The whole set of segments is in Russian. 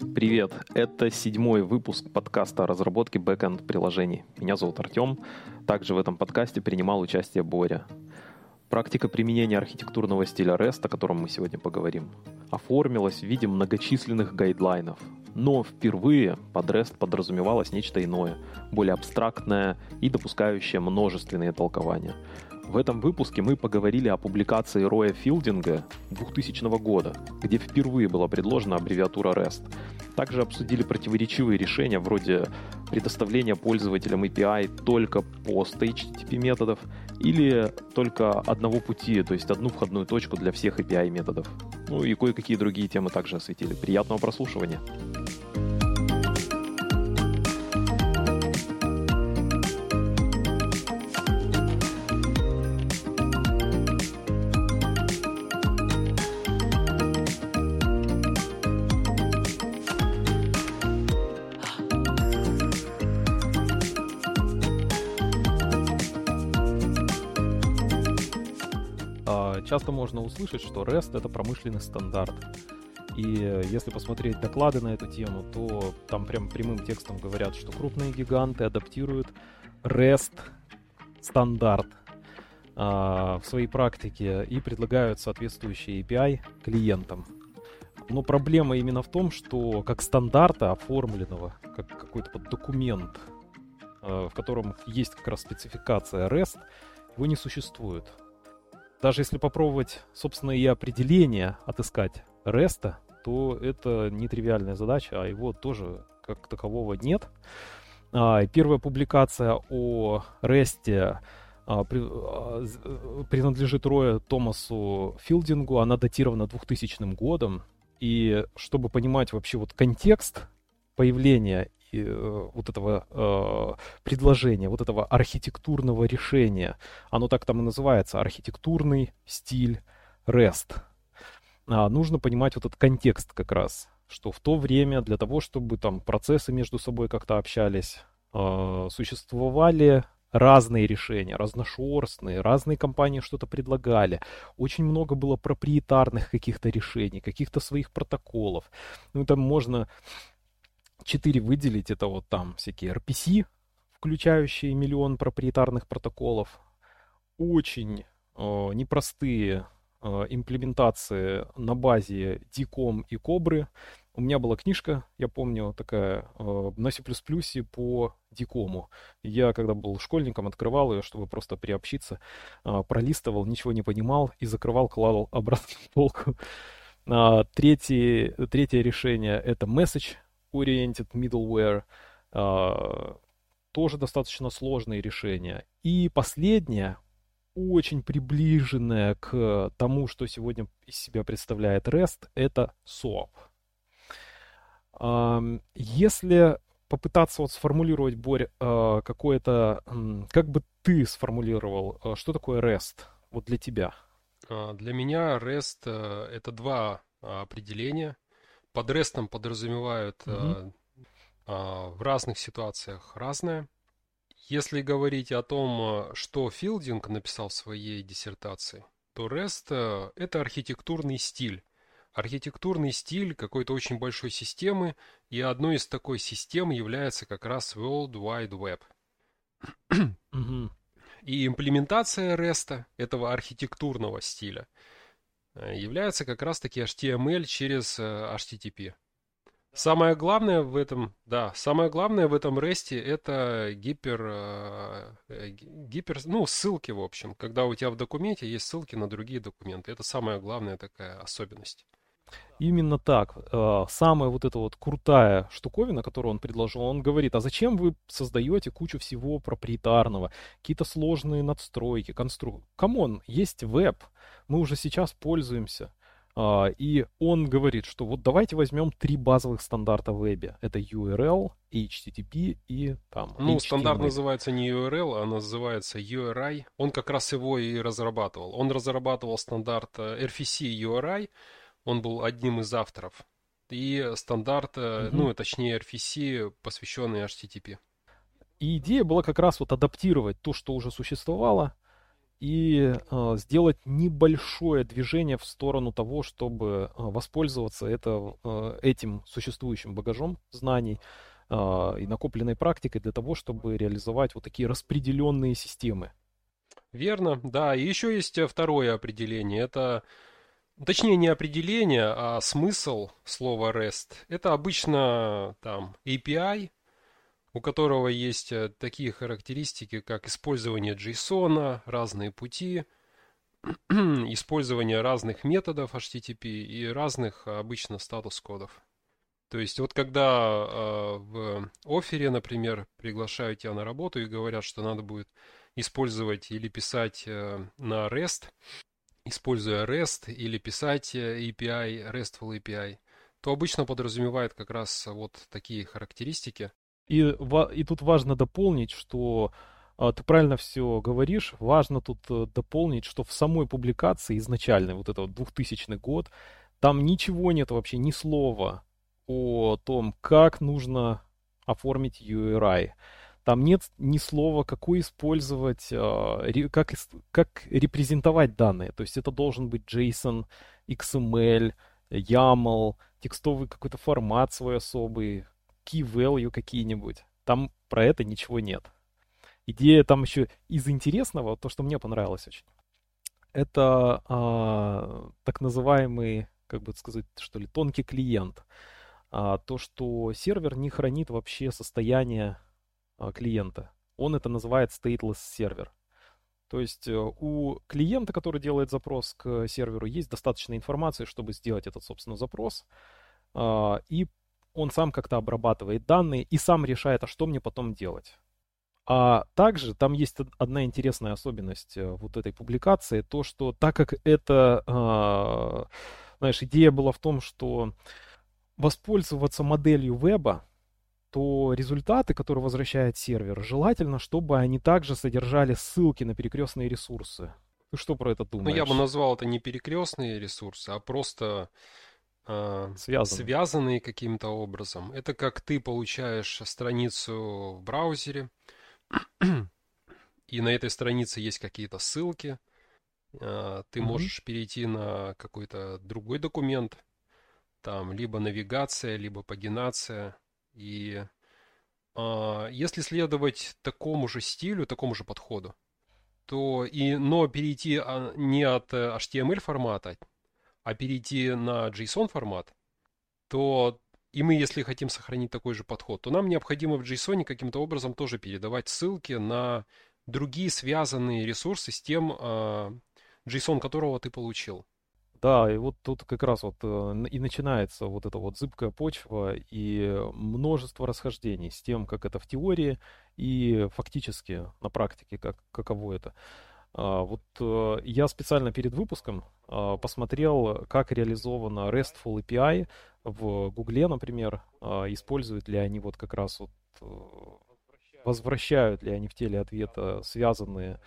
Привет! Это седьмой выпуск подкаста о разработке бэкэнд приложений. Меня зовут Артем. Также в этом подкасте принимал участие Боря. Практика применения архитектурного стиля REST, о котором мы сегодня поговорим, оформилась в виде многочисленных гайдлайнов. Но впервые под REST подразумевалось нечто иное, более абстрактное и допускающее множественные толкования – в этом выпуске мы поговорили о публикации Роя Филдинга 2000 года, где впервые была предложена аббревиатура REST. Также обсудили противоречивые решения вроде предоставления пользователям API только пост HTTP методов или только одного пути, то есть одну входную точку для всех API методов. Ну и кое-какие другие темы также осветили. Приятного прослушивания! Часто можно услышать, что REST — это промышленный стандарт. И если посмотреть доклады на эту тему, то там прям прямым текстом говорят, что крупные гиганты адаптируют REST стандарт а, в своей практике и предлагают соответствующие API клиентам. Но проблема именно в том, что как стандарта оформленного, как какой-то вот документ, а, в котором есть как раз спецификация REST, его не существует даже если попробовать, собственно, и определение отыскать REST, то это нетривиальная задача, а его тоже как такового нет. А, первая публикация о REST а, при, а, принадлежит Роя Томасу Филдингу, она датирована 2000 годом. И чтобы понимать вообще вот контекст появления вот этого э, предложения, вот этого архитектурного решения. Оно так там и называется, архитектурный стиль REST. А, нужно понимать вот этот контекст как раз, что в то время для того, чтобы там процессы между собой как-то общались, э, существовали разные решения, разношерстные, разные компании что-то предлагали. Очень много было проприетарных каких-то решений, каких-то своих протоколов. Ну, там можно 4 выделить, это вот там всякие RPC, включающие миллион проприетарных протоколов, очень э, непростые э, имплементации на базе DCOM и Cobra. У меня была книжка, я помню, такая э, на C++ по DCOM. Я, когда был школьником, открывал ее, чтобы просто приобщиться, э, пролистывал, ничего не понимал и закрывал, клал обратно в полку. А, третье, третье решение — это message oriented middleware, uh, тоже достаточно сложные решения. И последнее, очень приближенное к тому, что сегодня из себя представляет REST, это SOAP. Если попытаться вот сформулировать, Борь, uh, какое-то, как бы ты сформулировал, что такое REST вот для тебя? Для меня REST это два определения – под рестом подразумевают угу. э, э, в разных ситуациях разное. Если говорить о том, что Филдинг написал в своей диссертации, то REST э, — это архитектурный стиль. Архитектурный стиль какой-то очень большой системы, и одной из такой систем является как раз World Wide Web. И имплементация REST, этого архитектурного стиля, Э, является как раз-таки HTML через э, HTTP. Самое главное в этом, да, самое главное в этом REST это гипер, э, гипер, ну, ссылки, в общем. Когда у тебя в документе есть ссылки на другие документы. Это самая главная такая особенность. Именно так. Самая вот эта вот крутая штуковина, которую он предложил, он говорит, а зачем вы создаете кучу всего проприетарного, какие-то сложные надстройки, конструкции? Come on, есть веб, мы уже сейчас пользуемся. А, и он говорит, что вот давайте возьмем три базовых стандарта в вебе. Это URL, HTTP и там Ну, HTML. стандарт называется не URL, а называется URI. Он как раз его и разрабатывал. Он разрабатывал стандарт э, RFC URI. Он был одним из авторов. И стандарт, угу. ну, точнее RFC, посвященный HTTP. И идея была как раз вот адаптировать то, что уже существовало, и э, сделать небольшое движение в сторону того, чтобы э, воспользоваться это, э, этим существующим багажом знаний э, и накопленной практикой для того, чтобы реализовать вот такие распределенные системы. Верно, да. И еще есть э, второе определение. Это, точнее, не определение, а смысл слова REST. Это обычно там API, у которого есть э, такие характеристики, как использование JSON, разные пути, использование разных методов HTTP и разных обычно статус-кодов. То есть вот когда э, в офере, например, приглашают тебя на работу и говорят, что надо будет использовать или писать э, на REST, используя REST или писать э, API, RESTful API, то обычно подразумевает как раз вот такие характеристики. И, и тут важно дополнить, что а, ты правильно все говоришь. Важно тут э, дополнить, что в самой публикации изначальной, вот это вот 2000 год, там ничего нет вообще, ни слова о том, как нужно оформить URI. Там нет ни слова, какой использовать, а, как, как репрезентовать данные. То есть это должен быть JSON, XML, YAML, текстовый какой-то формат свой особый, key value какие-нибудь. Там про это ничего нет. Идея там еще из интересного, то, что мне понравилось очень, это а, так называемый, как бы сказать, что ли, тонкий клиент. А, то, что сервер не хранит вообще состояние клиента. Он это называет stateless сервер. То есть э, у клиента, который делает запрос к серверу, есть достаточно информации, чтобы сделать этот, собственно, запрос. А, и он сам как-то обрабатывает данные и сам решает, а что мне потом делать. А также там есть одна интересная особенность э, вот этой публикации, то, что так как это, а, знаешь, идея была в том, что воспользоваться моделью веба, то результаты, которые возвращает сервер, желательно, чтобы они также содержали ссылки на перекрестные ресурсы. Ты что про это думаешь? Ну, я бы назвал это не перекрестные ресурсы, а просто э, связанные. связанные каким-то образом. Это как ты получаешь страницу в браузере, и на этой странице есть какие-то ссылки. Э, ты mm-hmm. можешь перейти на какой-то другой документ, там либо навигация, либо пагинация. И э, если следовать такому же стилю, такому же подходу, то и, но перейти а, не от HTML формата, а перейти на JSON формат, то и мы, если хотим сохранить такой же подход, то нам необходимо в JSON каким-то образом тоже передавать ссылки на другие связанные ресурсы с тем э, JSON, которого ты получил. Да, и вот тут как раз вот э, и начинается вот эта вот зыбкая почва и множество расхождений с тем, как это в теории и фактически на практике, как, каково это. А, вот э, я специально перед выпуском а, посмотрел, как реализована RESTful API в Гугле, например, а, используют ли они вот как раз вот э, возвращают ли они в теле ответа связанные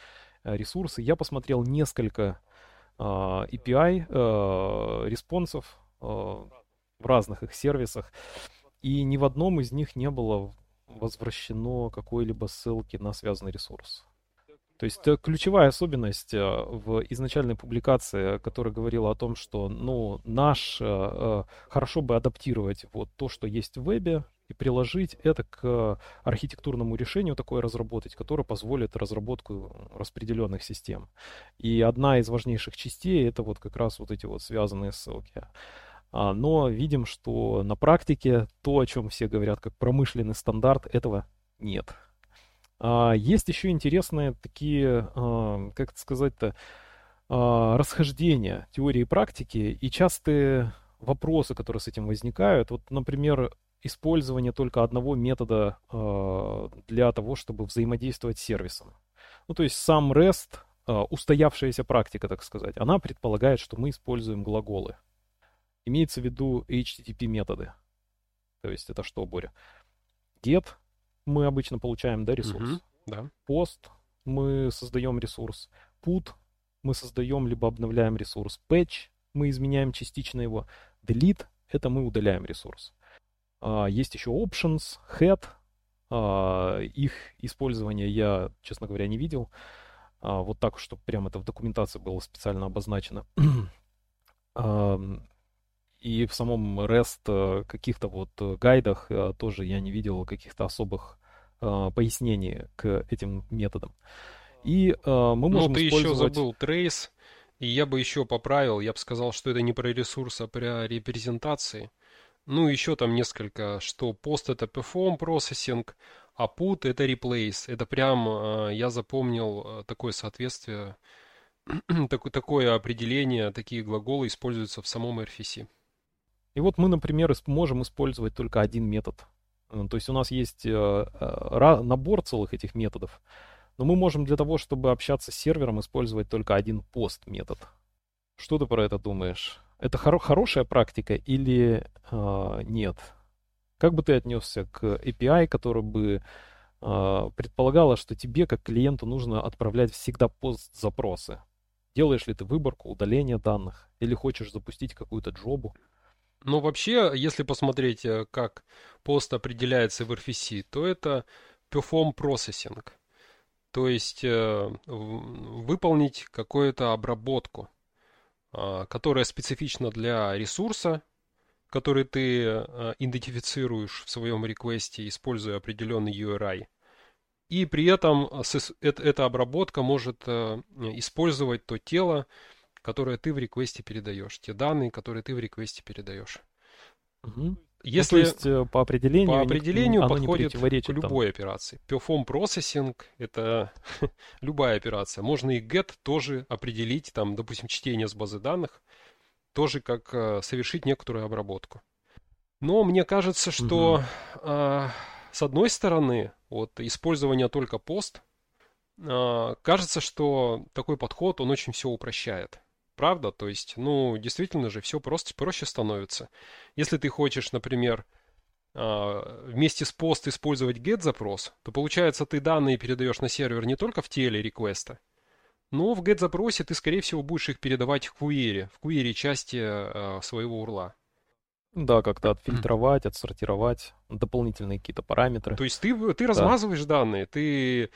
ресурсы. Я посмотрел несколько API респонсов в разных их сервисах, и ни в одном из них не было возвращено какой-либо ссылки на связанный ресурс. То есть э, ключевая особенность э, в изначальной публикации, которая говорила о том, что ну, наш э, хорошо бы адаптировать вот то, что есть в вебе, и приложить это к архитектурному решению такое разработать, которое позволит разработку распределенных систем. И одна из важнейших частей это вот как раз вот эти вот связанные ссылки. А, но видим, что на практике то, о чем все говорят как промышленный стандарт, этого нет. А, есть еще интересные такие, а, как это сказать-то, расхождения теории и практики и частые вопросы, которые с этим возникают. Вот, например, использование только одного метода для того, чтобы взаимодействовать с сервисом. Ну, то есть сам REST, устоявшаяся практика, так сказать, она предполагает, что мы используем глаголы. Имеется в виду HTTP методы. То есть это что, Боря? Get мы обычно получаем, да, ресурс. Угу, да. Пост мы создаем ресурс. Put мы создаем либо обновляем ресурс. Patch мы изменяем частично его. Delete это мы удаляем ресурс. А, есть еще options, head. А, их использование я, честно говоря, не видел. а, вот так, чтобы прямо это в документации было специально обозначено. И в самом REST э, каких-то вот э, гайдах э, тоже я не видел каких-то особых пояснений к этим методам. И мы можем Ну, ты использовать... еще забыл trace, и я бы еще поправил, я бы сказал, что это не про ресурс, а про репрезентации. Ну, еще там несколько, что post это perform processing, а put это replace. Это прям, я запомнил такое соответствие, такое, такое определение, такие глаголы используются в самом RFC. И вот мы, например, можем использовать только один метод. Э, то есть у нас есть э, э, набор целых этих методов, но мы можем для того, чтобы общаться с сервером, использовать только один пост метод. Что ты про это думаешь? Это хоро- хорошая практика или э, нет? Как бы ты отнесся к API, который бы э, предполагала, что тебе, как клиенту, нужно отправлять всегда пост-запросы? Делаешь ли ты выборку, удаление данных? Или хочешь запустить какую-то джобу? Ну, вообще, если посмотреть, э, как пост определяется в RFC, то это perform processing. То есть э, выполнить какую-то обработку, которая специфична для ресурса, который ты э, идентифицируешь в своем реквесте, используя определенный URI. И при этом эта обработка может использовать то тело, которые ты в реквесте передаешь, те данные, которые ты в реквесте передаешь. Угу. Если ну, то есть э, по определению, по определению подходит к любой там. операции. Perform processing — это любая операция. Можно и get тоже определить, там, допустим, чтение с базы данных, тоже как э, совершить некоторую обработку. Но мне кажется, что угу. э, с одной стороны, вот использование только пост, э, кажется, что такой подход, он очень все упрощает. Правда? То есть, ну, действительно же, все просто проще становится. Если ты хочешь, например, а, вместе с пост использовать get запрос, то получается ты данные передаешь на сервер не только в теле реквеста, но в get запросе ты, скорее всего, будешь их передавать в query, в query части э, своего урла. Да, как-то отфильтровать, отсортировать, дополнительные какие-то параметры. То есть ты, ты размазываешь да. данные, ты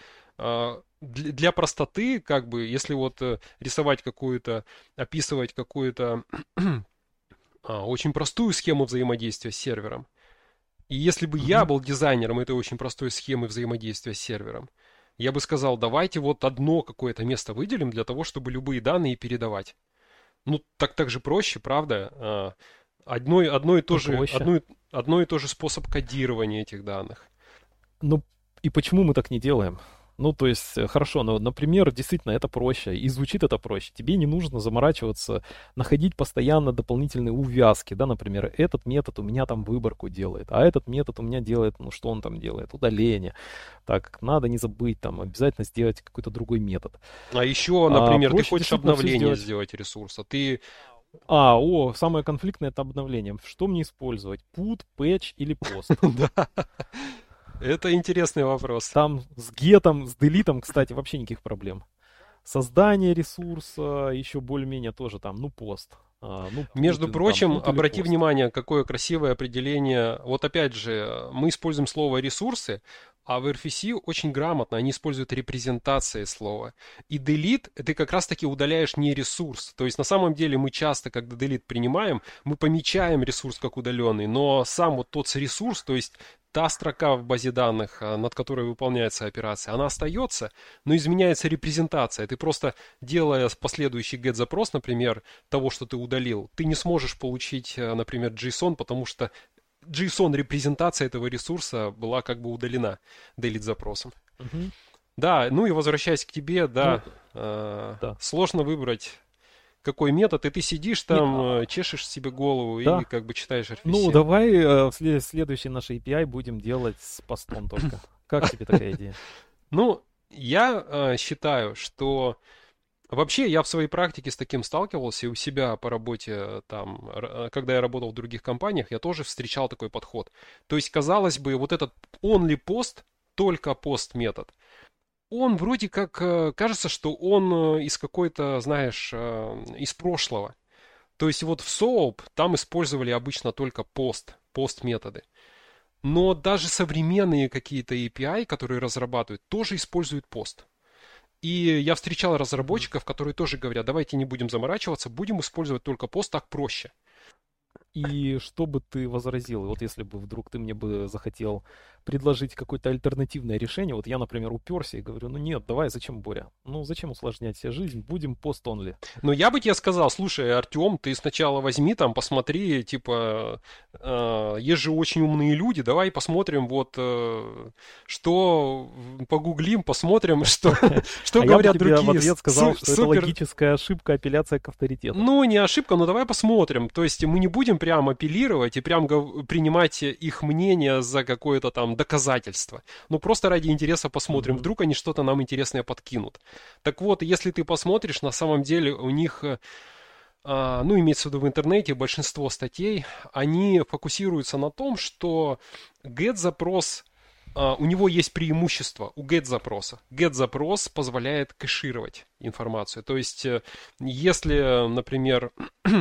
для, для простоты, как бы, если вот э, рисовать какую-то, описывать какую-то а, очень простую схему взаимодействия с сервером, и если бы я был дизайнером этой очень простой схемы взаимодействия с сервером, я бы сказал, давайте вот одно какое-то место выделим для того, чтобы любые данные передавать. Ну, так так же проще, правда? А, одно, одно, и то ну, же, одно, одно и то же способ кодирования этих данных. Ну, и почему мы так не делаем? Ну, то есть, э, хорошо, но, например, действительно это проще, и звучит это проще. Тебе не нужно заморачиваться, находить постоянно дополнительные увязки, да, например, этот метод у меня там выборку делает, а этот метод у меня делает, ну, что он там делает, удаление. Так, надо не забыть там обязательно сделать какой-то другой метод. А еще, например, а, ты хочешь обновление сделать. сделать ресурса, ты а, о, самое конфликтное это обновление. Что мне использовать? Put, patch или post? Да. Это интересный вопрос. Там с гетом, с делитом, кстати, вообще никаких проблем. Создание ресурса еще более-менее тоже там, ну, пост. А, ну, Между Путин, прочим, там, обрати пост. внимание, какое красивое определение. Вот опять же, мы используем слово ресурсы, а в RFC очень грамотно они используют репрезентации слова. И delete ты как раз таки удаляешь не ресурс. То есть на самом деле мы часто, когда delete принимаем, мы помечаем ресурс как удаленный, но сам вот тот ресурс, то есть та строка в базе данных, а, над которой выполняется операция, она остается, но изменяется репрезентация. Ты просто, делая последующий get-запрос, например, того, что ты удалил, ты не сможешь получить, а, например, JSON, потому что JSON-репрезентация этого ресурса была как бы удалена delete-запросом. Угу. Да, ну и возвращаясь к тебе, да, ну, э, да. сложно выбрать какой метод, и ты сидишь там, Нет. А чешешь себе голову да. и как бы читаешь RFC. Ну, давай э, в следующий наш API будем делать с постом только. Как тебе такая идея? Ну, я э, считаю, что вообще я в своей практике с таким сталкивался, и у себя по работе там, э, когда я работал в других компаниях, я тоже встречал такой подход. То есть, казалось бы, вот этот only post, только пост метод – он вроде как э, кажется, что он э, из какой-то, знаешь, э, из прошлого. То есть вот в SOAP там использовали обычно только пост, пост методы. Но даже современные какие-то API, которые разрабатывают, тоже используют пост. И я встречал разработчиков, которые тоже говорят, давайте не будем заморачиваться, будем использовать только пост, так проще. И что бы ты возразил? Вот если бы вдруг ты мне бы захотел предложить какое-то альтернативное решение, вот я, например, уперся и говорю, ну нет, давай, зачем, Боря? Ну зачем усложнять себе жизнь? Будем пост-онли. Ну я бы тебе сказал, слушай, Артем, ты сначала возьми там, посмотри, типа, э, есть же очень умные люди, давай посмотрим вот, э, что, погуглим, посмотрим, что, что а говорят я бы другие. в ответ сказал, что это логическая ошибка, апелляция к авторитету. Ну, не ошибка, но давай посмотрим. То есть мы не будем прям апеллировать и прям принимать их мнение за какое-то там доказательства. Ну, просто ради интереса посмотрим. Вдруг они что-то нам интересное подкинут. Так вот, если ты посмотришь, на самом деле у них а, ну, имеется в виду в интернете, большинство статей, они фокусируются на том, что get-запрос, а, у него есть преимущество у get-запроса. Get-запрос позволяет кэшировать информацию. То есть, э, если, например,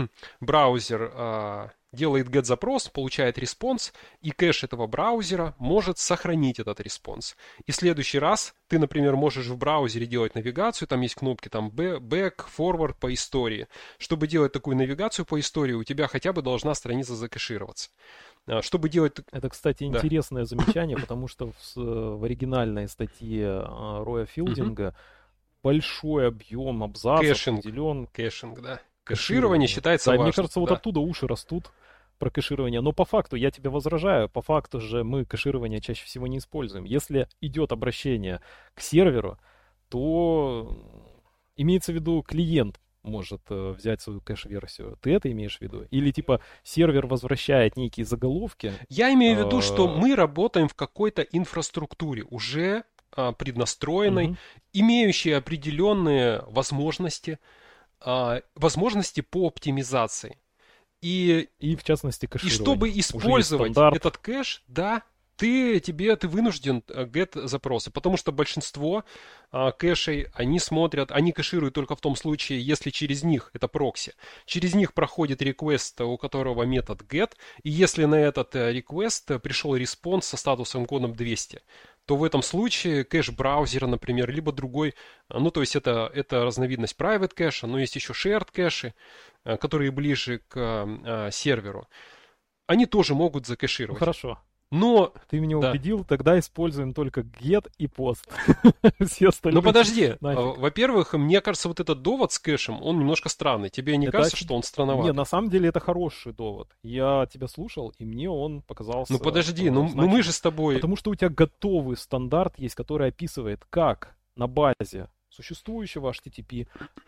браузер а, делает get-запрос, получает response, и кэш этого браузера может сохранить этот response. И в следующий раз ты, например, можешь в браузере делать навигацию, там есть кнопки там back, forward по истории. Чтобы делать такую навигацию по истории, у тебя хотя бы должна страница закэшироваться. А, чтобы делать... Это, кстати, да. интересное замечание, потому что в, в оригинальной статье а, Роя Филдинга большой объем абзацев Caching. определен. Caching, да. Кэширование считается да, важным. Мне кажется, вот да. оттуда уши растут про кэширование. Но по факту, я тебе возражаю, по факту же мы кэширование чаще всего не используем. Если идет обращение к серверу, то имеется в виду клиент может э, взять свою кэш-версию. Ты это имеешь в виду? Или типа сервер возвращает некие заголовки? Я имею в виду, что э, мы работаем в какой-то инфраструктуре, уже а, преднастроенной, угу. имеющей определенные возможности, а, возможности по оптимизации. И, и в частности кэширование. И чтобы использовать этот кэш, да, ты, тебе, ты вынужден э, get запросы, потому что большинство а, кэшей, они смотрят, они кэшируют только в том случае, если через них, это прокси, через них проходит request, у которого метод get, и если на этот э, request пришел response со статусом кодом 200, то в этом случае кэш браузера, например, либо другой, э, ну то есть это, это разновидность private кэша, но есть еще shared кэши, которые ближе к а, серверу, они тоже могут закэшировать. Хорошо. Но... Ты меня да. убедил, тогда используем только get и post. Все остальные... Ну подожди, а, во-первых, мне кажется, вот этот довод с кэшем, он немножко странный. Тебе не это... кажется, что он странноватый? Не, на самом деле это хороший довод. Я тебя слушал, и мне он показался... Ну подожди, ну, ну мы же с тобой... Потому что у тебя готовый стандарт есть, который описывает, как на базе существующего HTTP,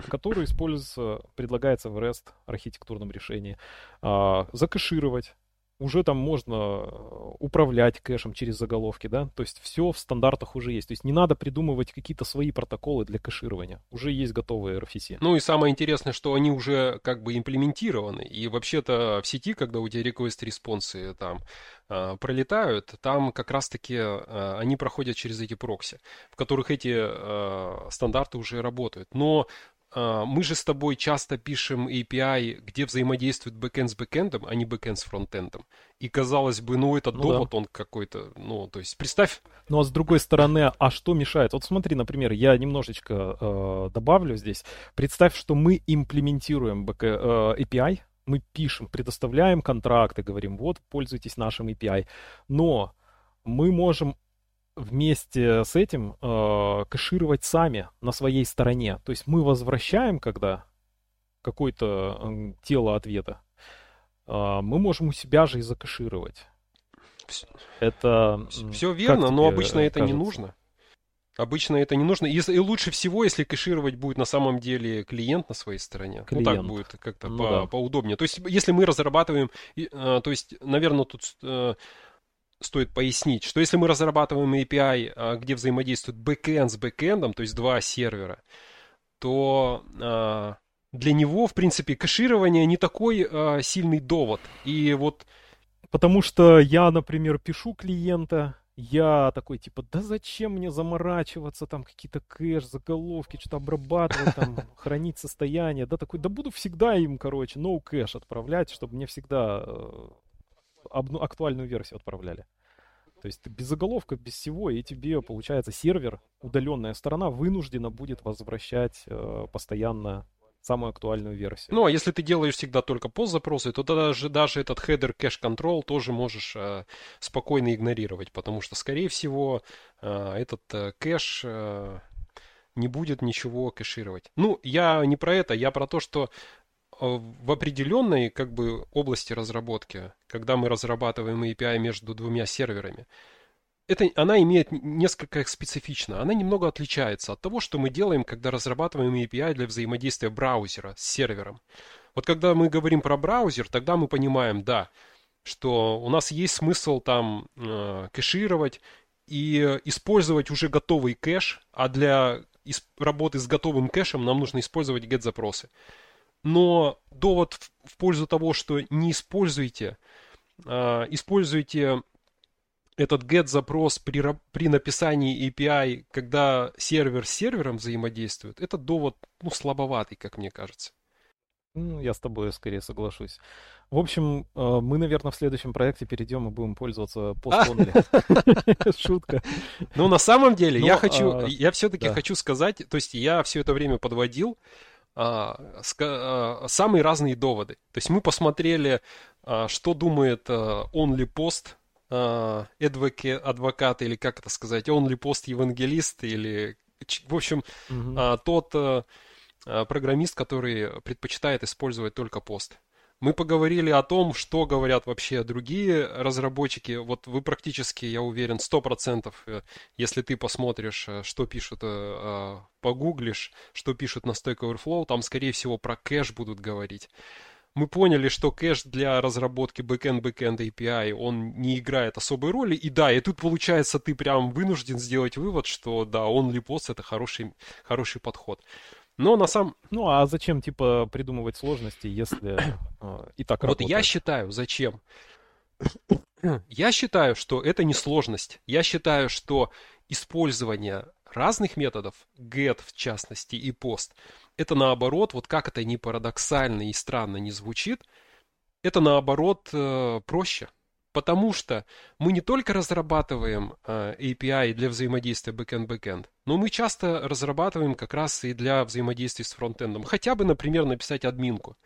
который используется, предлагается в REST архитектурном решении, а, закэшировать уже там можно э, управлять кэшем через заголовки, да, то есть все в стандартах уже есть, то есть не надо придумывать какие-то свои протоколы для кэширования, уже есть готовые RFC. Ну и самое интересное, что они уже как бы имплементированы, и вообще-то в сети, когда у тебя request-респонсы там э, пролетают, там как раз-таки э, они проходят через эти прокси, в которых эти э, стандарты уже работают, но мы же с тобой часто пишем API, где взаимодействует бэкэнд с бэкэндом, а не бэкэнд с фронтендом. И казалось бы, ну этот ну, довод, да. он какой-то, ну, то есть представь... Ну а с другой стороны, а что мешает? Вот смотри, например, я немножечко э, добавлю здесь. Представь, что мы имплементируем бэк, э, API, мы пишем, предоставляем контракты, говорим, вот, пользуйтесь нашим API. Но мы можем вместе с этим э, кэшировать сами на своей стороне. То есть мы возвращаем, когда какое-то тело ответа, э, мы можем у себя же и закэшировать. Это все верно, но обычно это кажется? не нужно. Обычно это не нужно. И, и лучше всего, если кэшировать будет на самом деле клиент на своей стороне. Клиент. Ну так будет как-то ну, по, да. поудобнее. То есть, если мы разрабатываем, э, то есть, наверное, тут э, стоит пояснить, что если мы разрабатываем API, а, где взаимодействует бэкэнд с бэкэндом, то есть два сервера, то а, для него, в принципе, кэширование не такой а, сильный довод. И вот... Потому что я, например, пишу клиента, я такой, типа, да зачем мне заморачиваться, там какие-то кэш, заголовки, что-то обрабатывать, там, хранить состояние, да, такой, да буду всегда им, короче, no кэш отправлять, чтобы мне всегда э, актуальную версию отправляли. То есть без заголовка, без всего, и тебе, получается, сервер, удаленная сторона, вынуждена будет возвращать э, постоянно самую актуальную версию. Ну, а если ты делаешь всегда только пост-запросы, то даже, даже этот header cache control тоже можешь э, спокойно игнорировать, потому что, скорее всего, э, этот э, кэш э, не будет ничего кэшировать. Ну, я не про это, я про то, что в определенной как бы области разработки, когда мы разрабатываем API между двумя серверами, это, она имеет несколько специфично. Она немного отличается от того, что мы делаем, когда разрабатываем API для взаимодействия браузера с сервером. Вот когда мы говорим про браузер, тогда мы понимаем, да, что у нас есть смысл там э, кэшировать и использовать уже готовый кэш, а для работы с готовым кэшем нам нужно использовать get-запросы. Но довод в, в пользу того, что не используйте, э, используйте этот get-запрос при, при написании API, когда сервер с сервером взаимодействует, это довод ну, слабоватый, как мне кажется. Ну, я с тобой скорее соглашусь. В общем, э, мы, наверное, в следующем проекте перейдем и будем пользоваться постонли. Шутка. Ну, на самом деле, я хочу, а, я все-таки хочу сказать, то есть я все это время подводил а, а, самые разные доводы. То есть мы посмотрели, что думает Only Post адвокат, или как это сказать, он ли пост-евангелист, или, в общем, угу. тот а, программист, который предпочитает использовать только пост. Мы поговорили о том, что говорят вообще другие разработчики. Вот вы практически, я уверен, 100%, э, если ты посмотришь, э, что пишут, погуглишь, что пишут на Stack Overflow, там, скорее всего, про кэш будут говорить мы поняли, что кэш для разработки backend-backend API, он не играет особой роли. И да, и тут получается ты прям вынужден сделать вывод, что да, only post это хороший, хороший подход. Но на самом... Ну а зачем, типа, придумывать сложности, если э, и так работает? Вот я считаю, зачем? Я считаю, что это не сложность. Я считаю, что использование разных методов, get в частности и post, это наоборот, вот как это не парадоксально и странно не звучит, это наоборот э, проще. Потому что мы не только разрабатываем э, API для взаимодействия backend-backend, но мы часто разрабатываем как раз и для взаимодействия с фронтендом. Хотя бы, например, написать админку.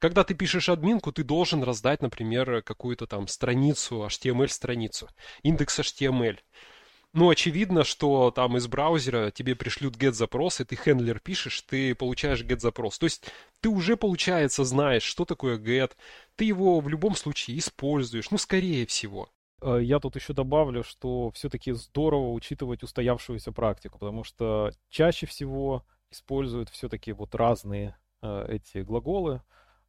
Когда ты пишешь админку, ты должен раздать, например, какую-то там страницу, HTML-страницу, индекс HTML. Ну, очевидно, что там из браузера тебе пришлют get-запрос, и ты хендлер пишешь, ты получаешь get-запрос. То есть ты уже, получается, знаешь, что такое get, ты его в любом случае используешь, ну, скорее всего. Э, я тут еще добавлю, что все-таки здорово учитывать устоявшуюся практику, потому что чаще всего используют все-таки вот разные э, эти глаголы,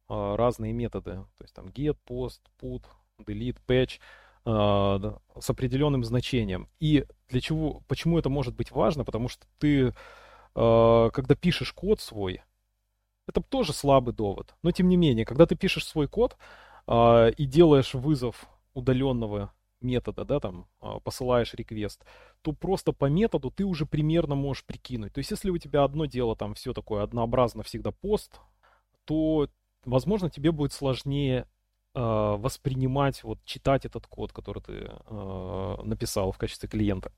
э, разные методы. То есть там get, post, put, delete, patch. С определенным значением. И для чего, почему это может быть важно? Потому что ты, когда пишешь код свой, это тоже слабый довод. Но тем не менее, когда ты пишешь свой код а, и делаешь вызов удаленного метода, да, там, посылаешь реквест, то просто по методу ты уже примерно можешь прикинуть. То есть, если у тебя одно дело, там, все такое однообразно, всегда пост, то, возможно, тебе будет сложнее э, воспринимать, вот читать этот код, который ты э, написал в качестве клиента.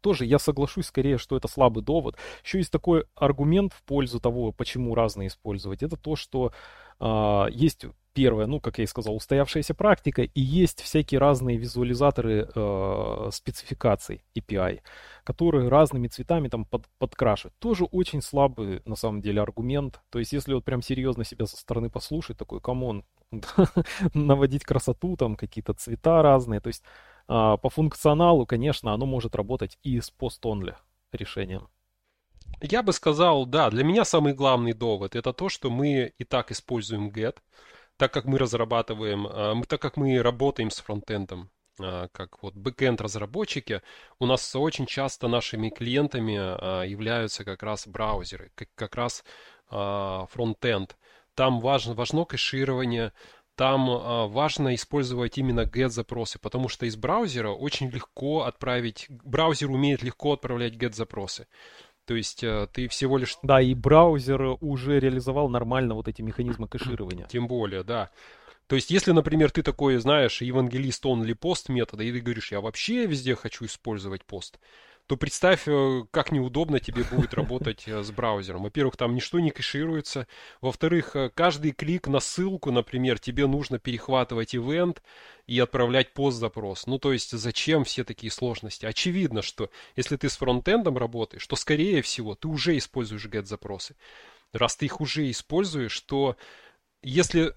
Тоже я соглашусь скорее, что это слабый довод. Еще есть такой аргумент в пользу того, почему разные использовать. Это то, что э, есть первое, ну, как я и сказал, устоявшаяся практика, и есть всякие разные визуализаторы э, спецификаций API, которые разными цветами там под, подкрашивают. Тоже очень слабый, на самом деле, аргумент. То есть, если вот прям серьезно себя со стороны послушать, такой, come on, наводить красоту, там какие-то цвета разные. То есть, э, по функционалу, конечно, оно может работать и с post-only решением. Я бы сказал, да, для меня самый главный довод это то, что мы и так используем get, так как мы разрабатываем, а, так как мы работаем с фронтендом, а, как вот бэкенд разработчики, у нас очень часто нашими клиентами а, являются как раз браузеры, как, как раз фронтенд. Там важно, важно кэширование, там важно использовать именно get-запросы, потому что из браузера очень легко отправить, браузер умеет легко отправлять get-запросы. То есть э, ты всего лишь... Да, и браузер уже реализовал нормально вот эти механизмы кэширования. Тем более, да. То есть, если, например, ты такой, знаешь, евангелист only пост метода, и ты говоришь, я вообще везде хочу использовать пост, то представь, э, как неудобно тебе будет работать э, с браузером. Во-первых, там ничто не кэшируется. Во-вторых, э, каждый клик на ссылку, например, тебе нужно перехватывать ивент и отправлять пост-запрос. Ну, то есть, зачем все такие сложности? Очевидно, что если ты с фронтендом работаешь, то, скорее всего, ты уже используешь get-запросы. Раз ты их уже используешь, то если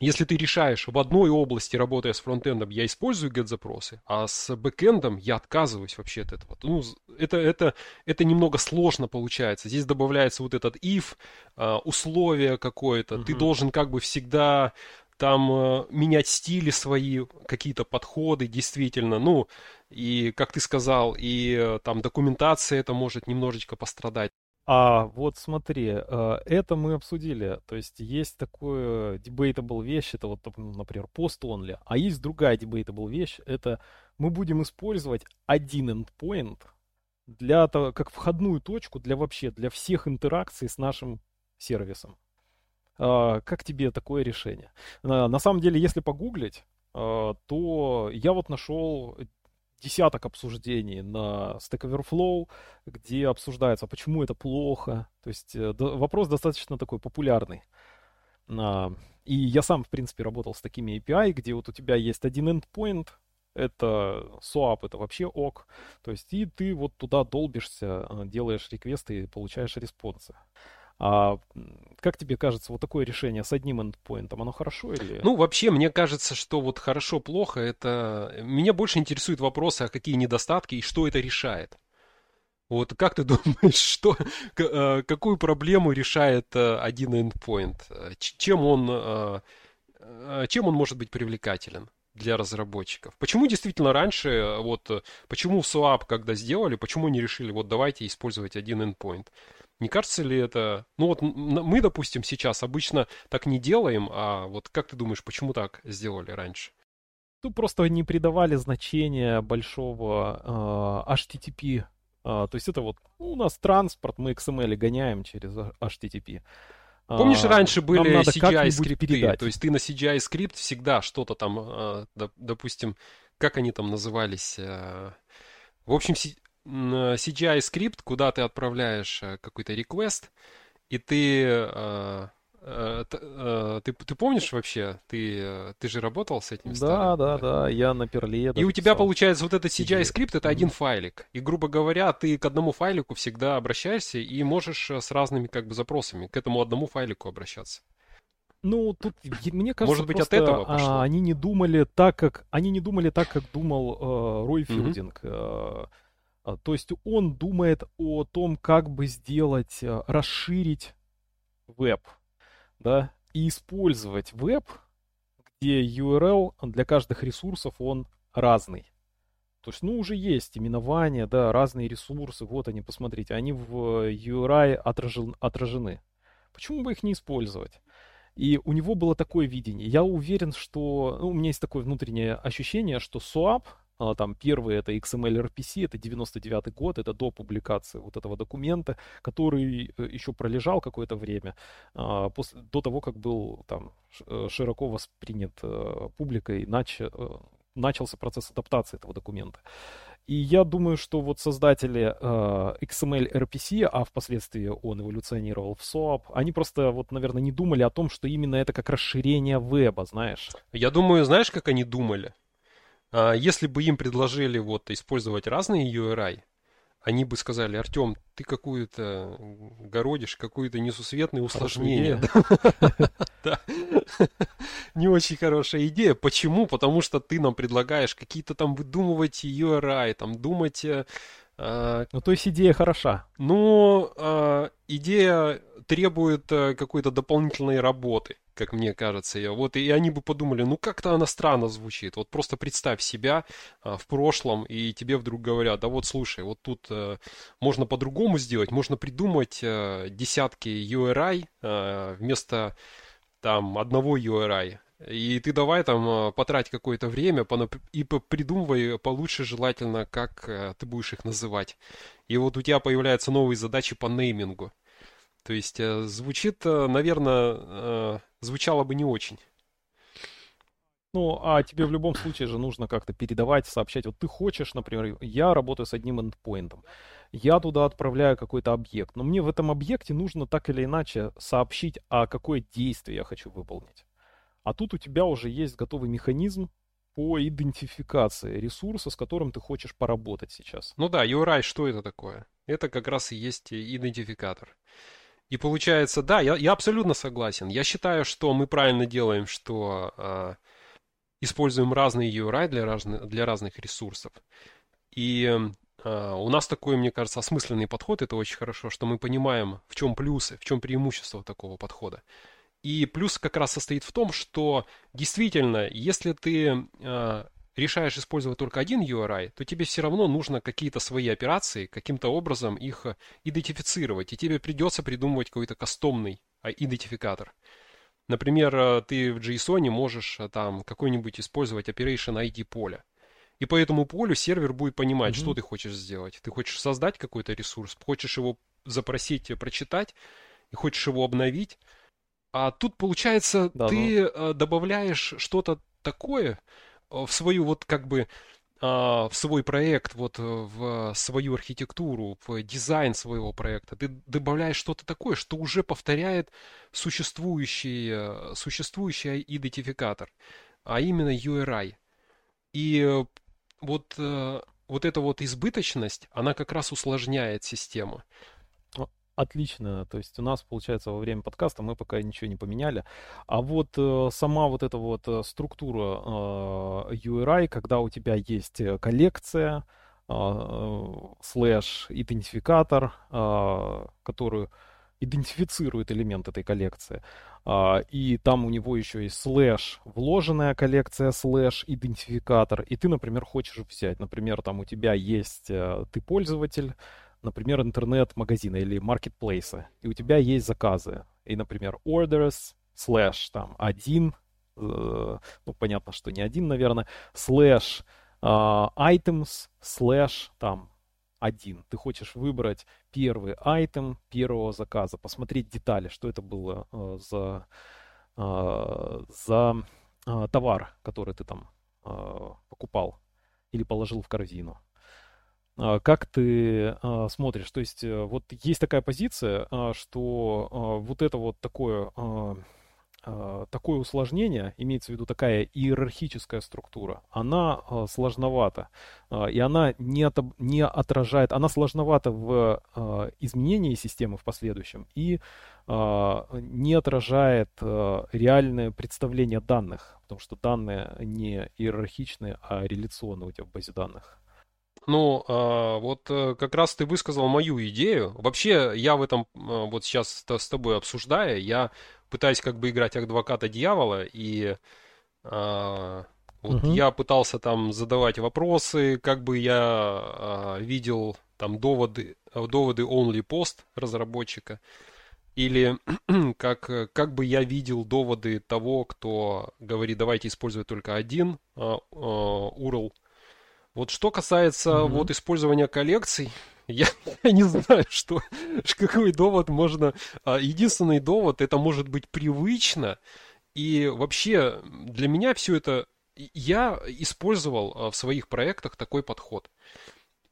если ты решаешь в одной области, работая с фронтендом, я использую get-запросы, а с бэкэндом я отказываюсь вообще от этого. Ну, это, это, это немного сложно получается. Здесь добавляется вот этот if, а, условие какое-то. Угу. Ты должен как бы всегда там э, менять стили свои, какие-то подходы, действительно. Ну, и, как ты сказал, и э, там документация это может немножечко пострадать. А вот смотри, э, это мы обсудили. То есть есть такое debatable вещь, это вот, например, post only. А есть другая debatable вещь, это мы будем использовать один endpoint для того, как входную точку для вообще, для всех интеракций с нашим сервисом. А, как тебе такое решение? На самом деле, если погуглить, э, то я вот нашел десяток обсуждений на Stack Overflow, где обсуждается, почему это плохо. То есть э, вопрос достаточно такой популярный. И я сам, в принципе, работал с такими API, где вот у тебя есть один endpoint, это SOAP, это вообще ок. То есть и ты вот туда долбишься, э, делаешь реквесты и получаешь респонсы. А как тебе кажется, вот такое решение с одним эндпоинтом, оно хорошо или... Ну, вообще, мне кажется, что вот хорошо-плохо, это... Меня больше интересуют вопросы, а какие недостатки и что это решает. Вот как ты думаешь, что, э, какую проблему решает э, один endpoint? Чем он, э, чем он может быть привлекателен? для разработчиков. Почему действительно раньше, вот, почему в SWAP, когда сделали, почему не решили, вот давайте использовать один endpoint? Не кажется ли это... Ну вот мы, допустим, сейчас обычно так не делаем, а вот как ты думаешь, почему так сделали раньше? Ну, просто не придавали значения большого э, HTTP. Э, то есть это вот ну, у нас транспорт, мы XML гоняем через HTTP. Помнишь, а, раньше были CGI скрипты, передать. то есть ты на CGI скрипт всегда что-то там, а, допустим, как они там назывались, а, в общем, CGI скрипт, куда ты отправляешь э, какой-то request, и ты, э, э, ты, ты помнишь вообще, ты, ты же работал с этим? Да, старым, да, да, я на перле. И у тебя получается вот этот CGI скрипт, это один файлик. И, грубо говоря, ты к одному файлику всегда обращаешься и можешь с разными как бы запросами к этому одному файлику обращаться. Ну, тут, мне кажется, Может быть, от этого пошло. А, они не думали так, как они не думали так, как думал э, Рой Филдинг. Mm-hmm. А, то есть он думает о том, как бы сделать, э, расширить веб, да, и использовать веб, где URL для каждых ресурсов он разный. То есть, ну, уже есть именования, да, разные ресурсы, вот они, посмотрите, они в URI отражен, отражены. Почему бы их не использовать? И у него было такое видение. Я уверен, что... Ну, у меня есть такое внутреннее ощущение, что а, там первый это XML RPC, это 99 год, это до публикации вот этого документа, который э, еще пролежал какое-то время, а, после, до того, как был там э, широко воспринят э, публикой, нач, начался процесс адаптации этого документа. И я думаю, что вот создатели э, XML RPC, а впоследствии он эволюционировал в SOAP, они просто вот, наверное, не думали о том, что именно это как расширение веба, знаешь. Я думаю, знаешь, как они думали? А, если бы им предложили вот использовать разные URI, они бы сказали, Артем, ты какую-то городишь, какое-то несусветное усложнение. Не очень хорошая идея. Почему? Потому что ты нам предлагаешь какие-то там выдумывать URI, там думать... Э, а, ну, то есть идея хороша. Ну, а, идея требует э, какой-то дополнительной работы как мне кажется. И, вот, и они бы подумали, ну как-то она странно звучит. Вот просто представь себя а, в прошлом, и тебе вдруг говорят, да вот слушай, вот тут а, можно по-другому сделать, можно придумать а, десятки URI а, вместо там одного URI. И ты давай там потрать какое-то время и придумывай получше желательно, как ты будешь их называть. И вот у тебя появляются новые задачи по неймингу. То есть звучит, наверное, звучало бы не очень. Ну, а тебе в любом случае же нужно как-то передавать, сообщать. Вот ты хочешь, например, я работаю с одним эндпоинтом. Я туда отправляю какой-то объект. Но мне в этом объекте нужно так или иначе сообщить, а какое действие я хочу выполнить. А тут у тебя уже есть готовый механизм по идентификации ресурса, с которым ты хочешь поработать сейчас. Ну да, URI, что это такое? Это как раз и есть идентификатор. И получается, да, я, я абсолютно согласен. Я считаю, что мы правильно делаем, что э, используем разные URI для, разных, для разных ресурсов. И э, у нас такой, мне кажется, осмысленный подход. Это очень хорошо, что мы понимаем, в чем плюсы, в чем преимущество такого подхода. И плюс как раз состоит в том, что действительно, если ты э, решаешь использовать только один URI, то тебе все равно нужно какие-то свои операции, каким-то образом их идентифицировать, и тебе придется придумывать какой-то кастомный идентификатор. Например, э, ты в JSON можешь э, там какой-нибудь использовать Operation ID поле. И по этому полю сервер будет понимать, mm-hmm. что ты хочешь сделать. Ты хочешь создать какой-то ресурс, хочешь его запросить, э, прочитать, и хочешь его обновить. А тут, получается, да, ты ну... добавляешь что-то такое в свою вот как бы а, в свой проект, вот э, в свою архитектуру, в дизайн своего проекта, ты добавляешь что-то такое, что уже повторяет существующий, э, существующий идентификатор, а именно URI. И э, вот, вот эта вот избыточность, она как раз усложняет систему. Отлично. То есть у нас, получается, во время подкаста мы пока ничего не поменяли. А вот э, сама вот эта вот э, структура э, URI, когда у тебя есть э, коллекция, э, слэш идентификатор, э, которую идентифицирует элемент этой коллекции. Uh, и там у него еще есть слэш, вложенная коллекция, слэш, идентификатор. И ты, например, хочешь взять, например, там у тебя есть, ты пользователь, например, интернет-магазина или маркетплейса, и у тебя есть заказы, и, например, orders, slash, там, один, э, ну, понятно, что не один, наверное, э, items, slash, там, один. Ты хочешь выбрать первый item первого заказа, посмотреть детали, что это было э, за, э, за товар, который ты там покупал или положил в корзину. А, как ты а, смотришь? То есть э, вот есть такая позиция, а, что вот это вот такое, такое усложнение, имеется в виду такая иерархическая структура, она сложновата. И она не, от, не отражает, она сложновата в изменении системы в последующем и не отражает реальное представление данных, потому что данные не иерархичные, а реляционные у тебя в базе данных. Ну, а, вот э, как раз ты высказал мою идею. Вообще, я в этом а, вот сейчас с тобой обсуждая, я пытаюсь как бы играть адвоката дьявола, и а, вот угу. я пытался там задавать вопросы, как бы я а, видел там доводы, доводы only post разработчика, или как, как бы я видел доводы того, кто говорит, давайте использовать только один а, а, URL, вот что касается mm-hmm. вот использования коллекций, я, я не знаю, что, какой довод можно... А, единственный довод, это может быть привычно, и вообще для меня все это... Я использовал а, в своих проектах такой подход.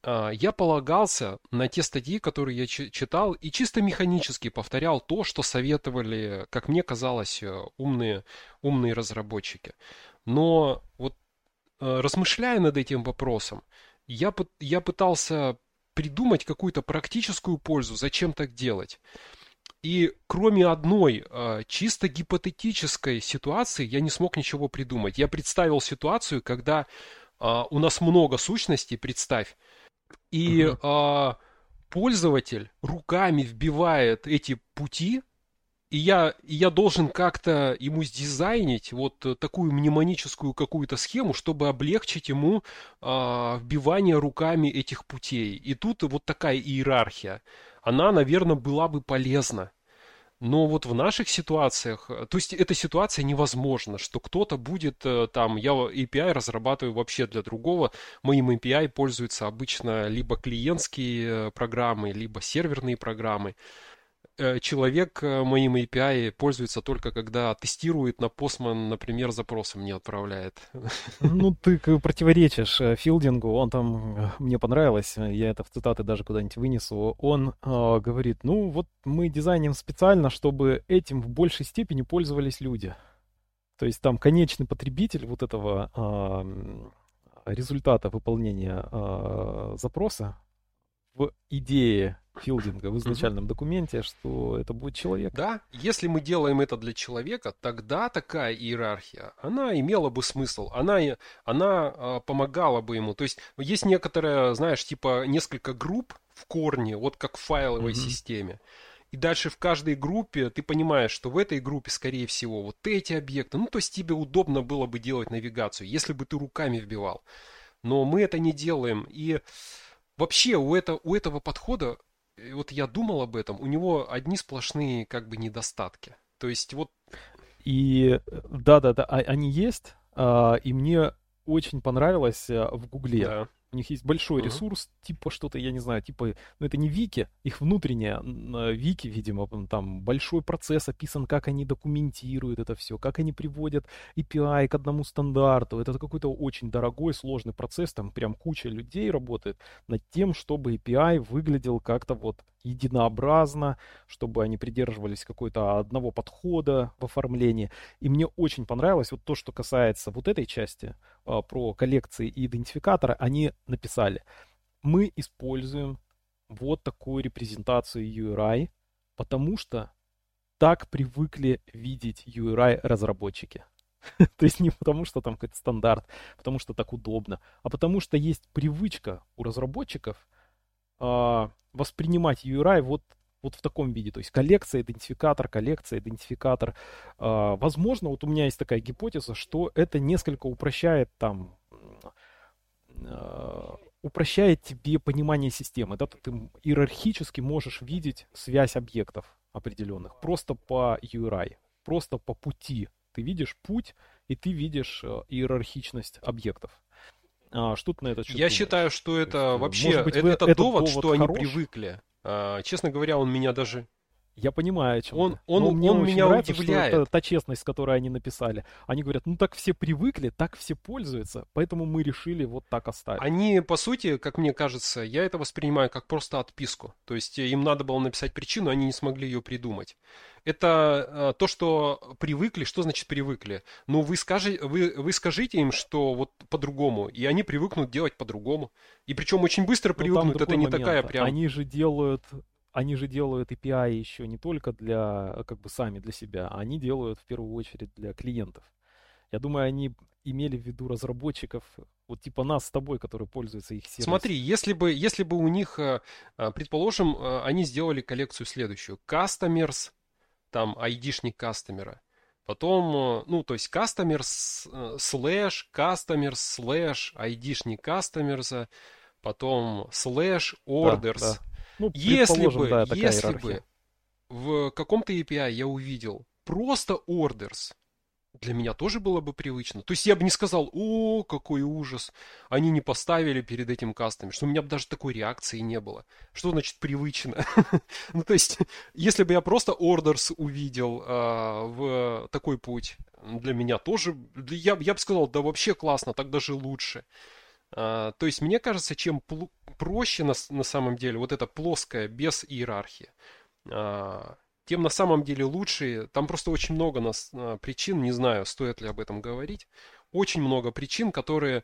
А, я полагался на те статьи, которые я читал, и чисто механически повторял то, что советовали, как мне казалось, э, умные, умные разработчики. Но вот размышляя над этим вопросом, я, я пытался придумать какую-то практическую пользу, зачем так делать. И кроме одной э, чисто гипотетической ситуации я не смог ничего придумать. Я представил ситуацию, когда э, у нас много сущностей, представь, и угу. пользователь руками вбивает эти пути и я, и я должен как-то ему сдизайнить вот э, такую мнемоническую какую-то схему, чтобы облегчить ему э, вбивание руками этих путей. И тут вот такая иерархия, она, наверное, была бы полезна. Но вот в наших ситуациях, э, то есть эта ситуация невозможна, что кто-то будет э, там, я API разрабатываю вообще для другого, моим API пользуются обычно либо клиентские программы, либо серверные программы. Э, человек э, моим API пользуется только когда тестирует на Postman, например, запросы мне отправляет. Ну, ты противоречишь Филдингу, он там, мне понравилось, я это в цитаты даже куда-нибудь вынесу, он э, говорит, ну вот мы дизайним специально, чтобы этим в большей степени пользовались люди. То есть там конечный потребитель вот этого э, результата выполнения э, запроса в идее филдинга в изначальном документе, что это будет человек. Да, если мы делаем это для человека, тогда такая иерархия, она имела бы смысл, она, она а, помогала бы ему. То есть есть некоторые, знаешь, типа несколько групп в корне, вот как в файловой mm-hmm. системе. И дальше в каждой группе ты понимаешь, что в этой группе, скорее всего, вот эти объекты. Ну, то есть тебе удобно было бы делать навигацию, если бы ты руками вбивал. Но мы это не делаем. И вообще у, это, у этого подхода вот я думал об этом, у него одни сплошные как бы недостатки. То есть вот... И да-да-да, а, они есть, а, и мне очень понравилось а, в Гугле. Да. У них есть большой uh-huh. ресурс, типа что-то, я не знаю, типа, ну это не вики, их внутреннее вики, видимо, там большой процесс описан, как они документируют это все, как они приводят API к одному стандарту. Это какой-то очень дорогой, сложный процесс, там прям куча людей работает над тем, чтобы API выглядел как-то вот единообразно, чтобы они придерживались какой-то одного подхода в оформлении. И мне очень понравилось вот то, что касается вот этой части а, про коллекции и идентификаторы, они написали, мы используем вот такую репрезентацию URI, потому что так привыкли видеть URI разработчики. То есть не потому, что там какой-то стандарт, потому что так удобно, а потому что есть привычка у разработчиков э, воспринимать URI вот, вот в таком виде. То есть коллекция, идентификатор, коллекция, идентификатор. Э, возможно, вот у меня есть такая гипотеза, что это несколько упрощает там э, упрощает тебе понимание системы. Да? Ты иерархически можешь видеть связь объектов определенных просто по URI, просто по пути. Ты видишь путь, и ты видишь э, иерархичность объектов. А, что ты на это счет Я думаешь? считаю, что это вообще быть, это, это довод, что хорош? они привыкли. А, честно говоря, он меня даже я понимаю, о чем он, он, он, он меня нравится, удивляет. это та честность, с которой они написали. Они говорят, ну так все привыкли, так все пользуются, поэтому мы решили вот так оставить. Они, по сути, как мне кажется, я это воспринимаю как просто отписку. То есть э, им надо было написать причину, они не смогли ее придумать. Это э, то, что привыкли. Что значит привыкли? Ну, вы, скажи, вы, вы скажите им, что вот по-другому, и они привыкнут делать по-другому. И причем очень быстро ну, привыкнут. Это не момент. такая прям... Они же делают они же делают API еще не только для, как бы сами для себя, а они делают в первую очередь для клиентов. Я думаю, они имели в виду разработчиков, вот типа нас с тобой, которые пользуются их сервисом. Смотри, если бы, если бы у них, э, э, предположим, э, они сделали коллекцию следующую. Customers, там, ID-шник кастомера. Потом, ну, то есть customers, slash, customers, slash, ID-шник кастомерса. Потом slash, orders. Да, да ну, если бы, да, если иерархия. бы в каком-то API я увидел просто orders, для меня тоже было бы привычно. То есть я бы не сказал, о, какой ужас, они не поставили перед этим кастами, что у меня бы даже такой реакции не было. Что значит привычно? ну, то есть, если бы я просто orders увидел э, в такой путь, для меня тоже, я, я бы сказал, да вообще классно, так даже лучше. А, то есть, мне кажется, чем проще на, на самом деле вот эта плоская, без иерархии, а, тем на самом деле лучше. Там просто очень много нас, а, причин, не знаю, стоит ли об этом говорить, очень много причин, которые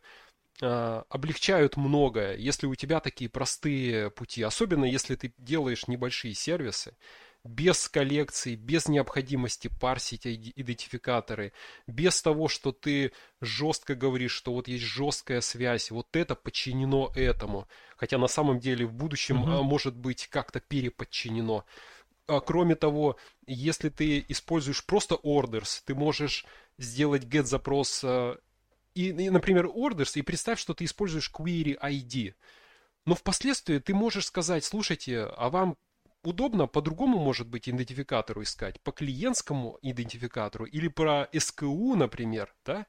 облегчают многое, если у тебя такие простые пути, особенно если ты делаешь небольшие сервисы, без коллекции, без необходимости парсить идентификаторы, без того, что ты жестко говоришь, что вот есть жесткая связь, вот это подчинено этому, хотя на самом деле в будущем угу. может быть как-то переподчинено. А кроме того, если ты используешь просто orders, ты можешь сделать get запрос а, и, например, orders, и представь, что ты используешь query ID. Но впоследствии ты можешь сказать, слушайте, а вам удобно по-другому, может быть, идентификатору искать, по клиентскому идентификатору или про SKU, например, да?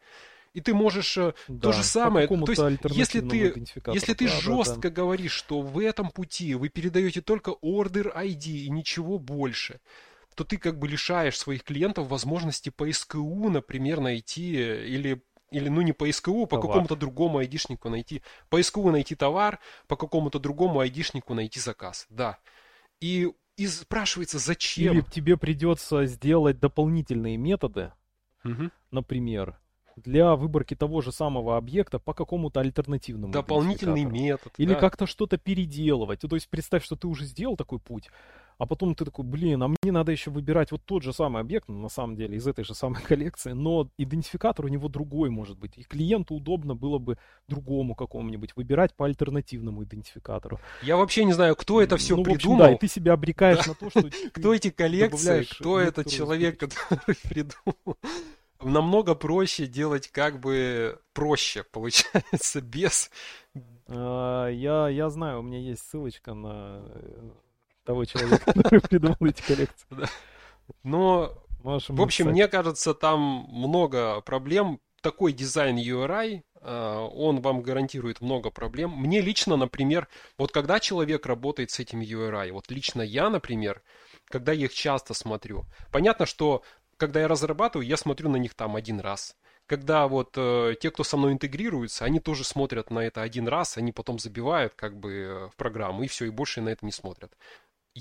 И ты можешь да, то же самое. То есть, если ты, если ты да, жестко да, да. говоришь, что в этом пути вы передаете только order ID и ничего больше, то ты как бы лишаешь своих клиентов возможности по СКУ, например, найти или или, ну, не по СКУ, по какому-то другому айдишнику найти. По СКУ найти товар, по какому-то другому айдишнику найти заказ. Да. И, и спрашивается, зачем? Или тебе придется сделать дополнительные методы, угу. например, для выборки того же самого объекта по какому-то альтернативному Дополнительный метод. Или да. как-то что-то переделывать. То есть представь, что ты уже сделал такой путь, а потом ты такой, блин, а мне надо еще выбирать вот тот же самый объект, ну, на самом деле, из этой же самой коллекции, но идентификатор у него другой может быть. И клиенту удобно было бы другому какому-нибудь выбирать по альтернативному идентификатору. Я вообще не знаю, кто это все ну, придумал. Общем, да, и ты себя обрекаешь на то, что... Кто эти коллекции, кто этот человек, который придумал намного проще делать как бы проще, получается, без... А, я, я знаю, у меня есть ссылочка на э, того человека, который придумал эти коллекции. Но, в общем, мне кажется, там много проблем. Такой дизайн URI, а, он вам гарантирует много проблем. Мне лично, например, вот когда человек работает с этим URI, вот лично я, например, когда я их часто смотрю, понятно, что когда я разрабатываю, я смотрю на них там один раз. Когда вот э, те, кто со мной интегрируются, они тоже смотрят на это один раз, они потом забивают как бы э, в программу, и все, и больше на это не смотрят.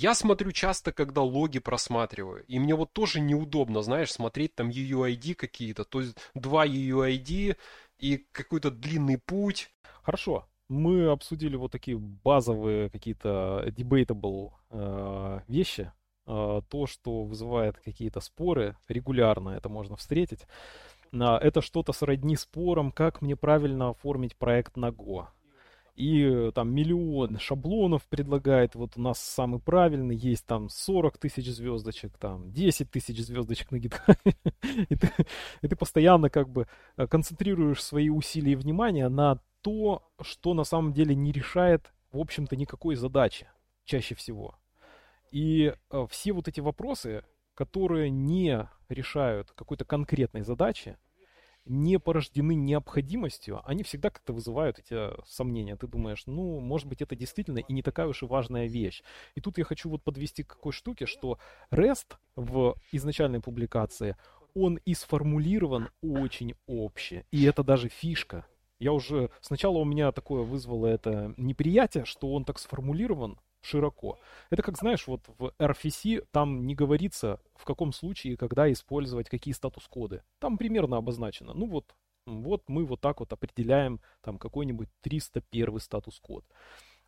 Я смотрю часто, когда логи просматриваю, и мне вот тоже неудобно, знаешь, смотреть там UUID какие-то, то есть два UUID и какой-то длинный путь. Хорошо, мы обсудили вот такие базовые какие-то debatable э, вещи, а, то, что вызывает какие-то споры, регулярно это можно встретить. А, это что-то сродни спорам, как мне правильно оформить проект на Go. И там миллион шаблонов предлагает, вот у нас самый правильный, есть там 40 тысяч звездочек, там 10 тысяч звездочек на GitHub. и, ты, и ты постоянно как бы э, концентрируешь свои усилия и внимание на то, что на самом деле не решает, в общем-то, никакой задачи чаще всего. И э, все вот эти вопросы, которые не решают какой-то конкретной задачи, не порождены необходимостью, они всегда как-то вызывают эти сомнения. Ты думаешь, ну, может быть, это действительно и не такая уж и важная вещь. И тут я хочу вот подвести к какой штуке, что REST в изначальной публикации, он и сформулирован очень обще. И это даже фишка. Я уже... Сначала у меня такое вызвало это неприятие, что он так сформулирован, широко. Это как, знаешь, вот в RFC там не говорится, в каком случае когда использовать какие статус-коды. Там примерно обозначено. Ну вот, вот мы вот так вот определяем там какой-нибудь 301 статус-код.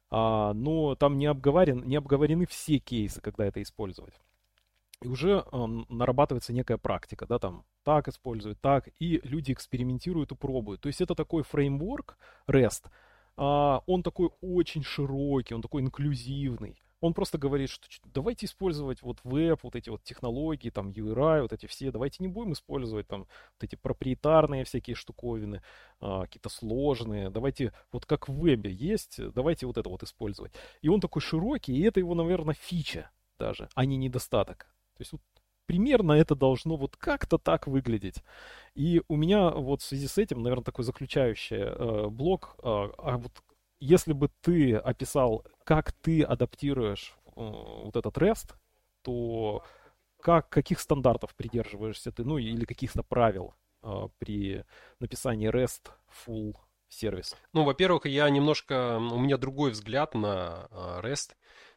А, но там не, обговорен, не обговорены все кейсы, когда это использовать. И уже э, нарабатывается некая практика, да, там так используют, так, и люди экспериментируют и пробуют. То есть это такой фреймворк REST, а, он такой очень широкий, он такой инклюзивный. Он просто говорит, что давайте использовать вот веб, вот эти вот технологии, там URI, вот эти все, давайте не будем использовать там вот эти проприетарные всякие штуковины, а, какие-то сложные, давайте вот как в вебе есть, давайте вот это вот использовать. И он такой широкий, и это его, наверное, фича даже, а не недостаток. То есть вот примерно это должно вот как-то так выглядеть. И у меня вот в связи с этим, наверное, такой заключающий э, блок. Э, а вот если бы ты описал, как ты адаптируешь э, вот этот REST, то как, каких стандартов придерживаешься ты, ну или каких-то правил э, при написании REST full сервис? Ну, во-первых, я немножко, у меня другой взгляд на э, REST.